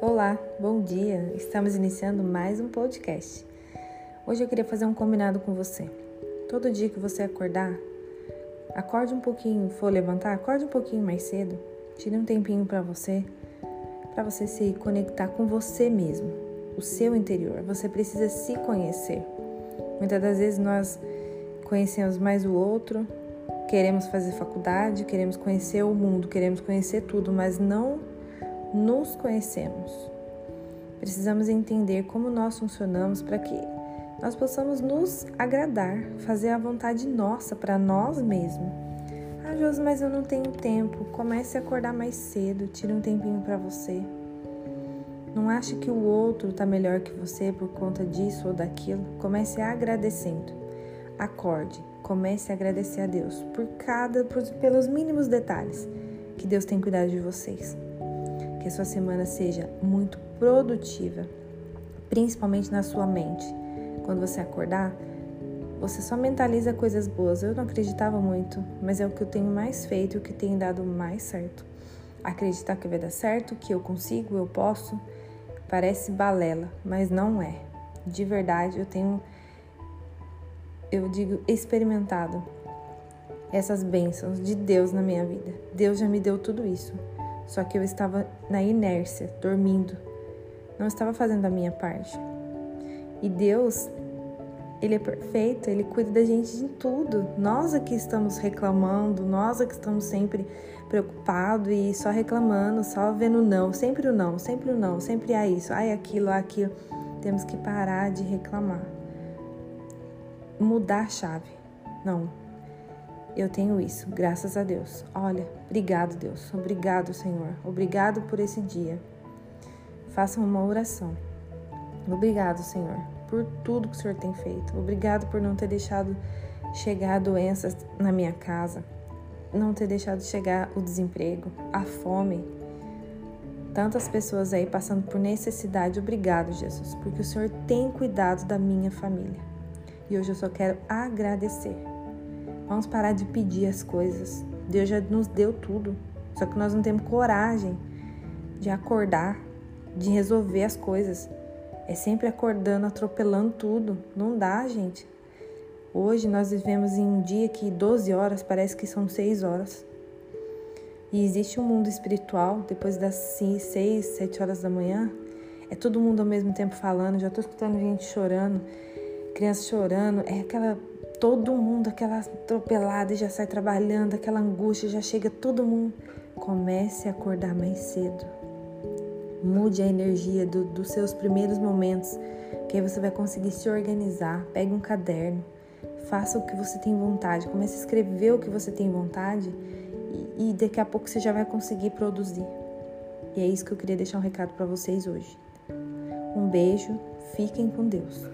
Olá, bom dia. Estamos iniciando mais um podcast. Hoje eu queria fazer um combinado com você. Todo dia que você acordar, acorde um pouquinho, for levantar, acorde um pouquinho mais cedo. Tire um tempinho para você, para você se conectar com você mesmo, o seu interior. Você precisa se conhecer. Muitas das vezes nós conhecemos mais o outro, queremos fazer faculdade, queremos conhecer o mundo, queremos conhecer tudo, mas não nos conhecemos. Precisamos entender como nós funcionamos para que nós possamos nos agradar, fazer a vontade nossa para nós mesmos. Ah, Josi, mas eu não tenho tempo. Comece a acordar mais cedo, tire um tempinho para você. Não ache que o outro está melhor que você por conta disso ou daquilo. Comece agradecendo. Acorde, comece a agradecer a Deus por cada, por, pelos mínimos detalhes que Deus tem cuidado de vocês que a sua semana seja muito produtiva, principalmente na sua mente. Quando você acordar, você só mentaliza coisas boas. Eu não acreditava muito, mas é o que eu tenho mais feito e o que tem dado mais certo. Acreditar que vai dar certo, que eu consigo, eu posso, parece balela, mas não é. De verdade, eu tenho, eu digo, experimentado essas bênçãos de Deus na minha vida. Deus já me deu tudo isso. Só que eu estava na inércia, dormindo. Não estava fazendo a minha parte. E Deus, Ele é perfeito, Ele cuida da gente de tudo. Nós aqui estamos reclamando, nós aqui estamos sempre preocupados e só reclamando, só vendo não, sempre o não, sempre o não, sempre há isso, há aquilo, aquilo. Temos que parar de reclamar. Mudar a chave. Não, eu tenho isso, graças a Deus. Olha, obrigado, Deus. Obrigado, Senhor. Obrigado por esse dia. Faça uma oração. Obrigado, Senhor, por tudo que o Senhor tem feito. Obrigado por não ter deixado chegar doenças na minha casa, não ter deixado chegar o desemprego, a fome. Tantas pessoas aí passando por necessidade. Obrigado, Jesus, porque o Senhor tem cuidado da minha família. E hoje eu só quero agradecer. Vamos parar de pedir as coisas. Deus já nos deu tudo. Só que nós não temos coragem de acordar, de resolver as coisas. É sempre acordando, atropelando tudo. Não dá, gente. Hoje nós vivemos em um dia que 12 horas parece que são 6 horas. E existe um mundo espiritual depois das 6, 7 horas da manhã. É todo mundo ao mesmo tempo falando. Já tô escutando gente chorando, criança chorando. É aquela todo mundo, aquela atropelada e já sai trabalhando, aquela angústia, já chega todo mundo. Comece a acordar mais cedo. Mude a energia do, dos seus primeiros momentos, que aí você vai conseguir se organizar. Pegue um caderno, faça o que você tem vontade, comece a escrever o que você tem vontade e, e daqui a pouco você já vai conseguir produzir. E é isso que eu queria deixar um recado para vocês hoje. Um beijo, fiquem com Deus.